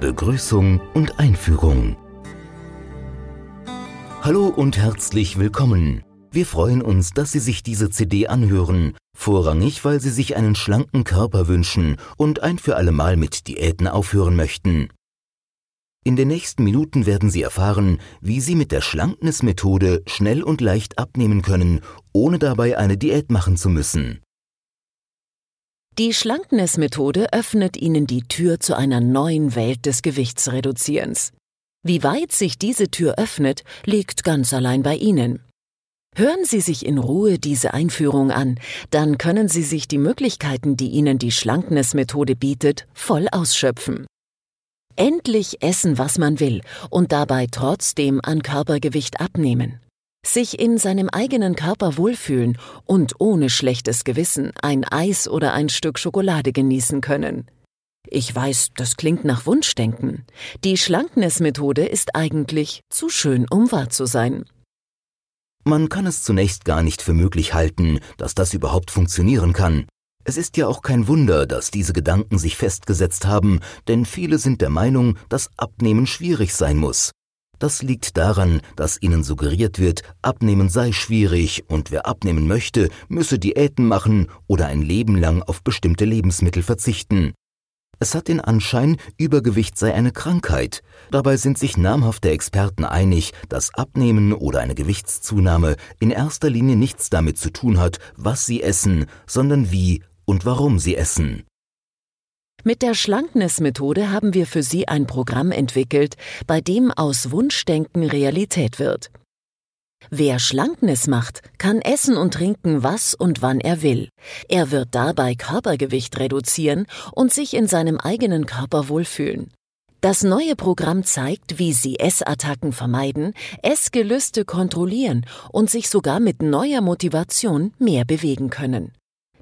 Begrüßung und Einführung. Hallo und herzlich willkommen. Wir freuen uns, dass Sie sich diese CD anhören, vorrangig, weil Sie sich einen schlanken Körper wünschen und ein für alle Mal mit Diäten aufhören möchten. In den nächsten Minuten werden Sie erfahren, wie Sie mit der Schlanknismethode schnell und leicht abnehmen können, ohne dabei eine Diät machen zu müssen. Die Schlanknismethode öffnet Ihnen die Tür zu einer neuen Welt des Gewichtsreduzierens. Wie weit sich diese Tür öffnet, liegt ganz allein bei Ihnen. Hören Sie sich in Ruhe diese Einführung an, dann können Sie sich die Möglichkeiten, die Ihnen die Schlanknismethode bietet, voll ausschöpfen. Endlich essen, was man will und dabei trotzdem an Körpergewicht abnehmen. Sich in seinem eigenen Körper wohlfühlen und ohne schlechtes Gewissen ein Eis oder ein Stück Schokolade genießen können. Ich weiß, das klingt nach Wunschdenken. Die Schlanknismethode ist eigentlich zu schön, um wahr zu sein. Man kann es zunächst gar nicht für möglich halten, dass das überhaupt funktionieren kann. Es ist ja auch kein Wunder, dass diese Gedanken sich festgesetzt haben, denn viele sind der Meinung, dass Abnehmen schwierig sein muss. Das liegt daran, dass ihnen suggeriert wird, Abnehmen sei schwierig und wer abnehmen möchte, müsse Diäten machen oder ein Leben lang auf bestimmte Lebensmittel verzichten. Es hat den Anschein, Übergewicht sei eine Krankheit. Dabei sind sich namhafte Experten einig, dass Abnehmen oder eine Gewichtszunahme in erster Linie nichts damit zu tun hat, was sie essen, sondern wie und warum sie essen. Mit der Schlanknismethode haben wir für Sie ein Programm entwickelt, bei dem aus Wunschdenken Realität wird. Wer Schlanknis macht, kann essen und trinken, was und wann er will. Er wird dabei Körpergewicht reduzieren und sich in seinem eigenen Körper wohlfühlen. Das neue Programm zeigt, wie Sie Essattacken vermeiden, Essgelüste kontrollieren und sich sogar mit neuer Motivation mehr bewegen können.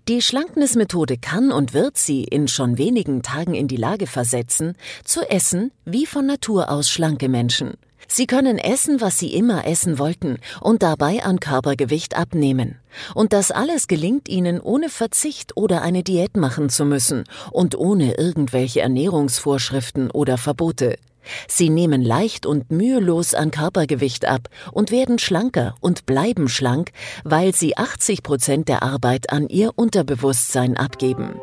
Die Schlanknismethode kann und wird Sie in schon wenigen Tagen in die Lage versetzen, zu essen wie von Natur aus schlanke Menschen. Sie können essen, was Sie immer essen wollten und dabei an Körpergewicht abnehmen. Und das alles gelingt Ihnen ohne Verzicht oder eine Diät machen zu müssen und ohne irgendwelche Ernährungsvorschriften oder Verbote. Sie nehmen leicht und mühelos an Körpergewicht ab und werden schlanker und bleiben schlank, weil sie 80 Prozent der Arbeit an ihr Unterbewusstsein abgeben.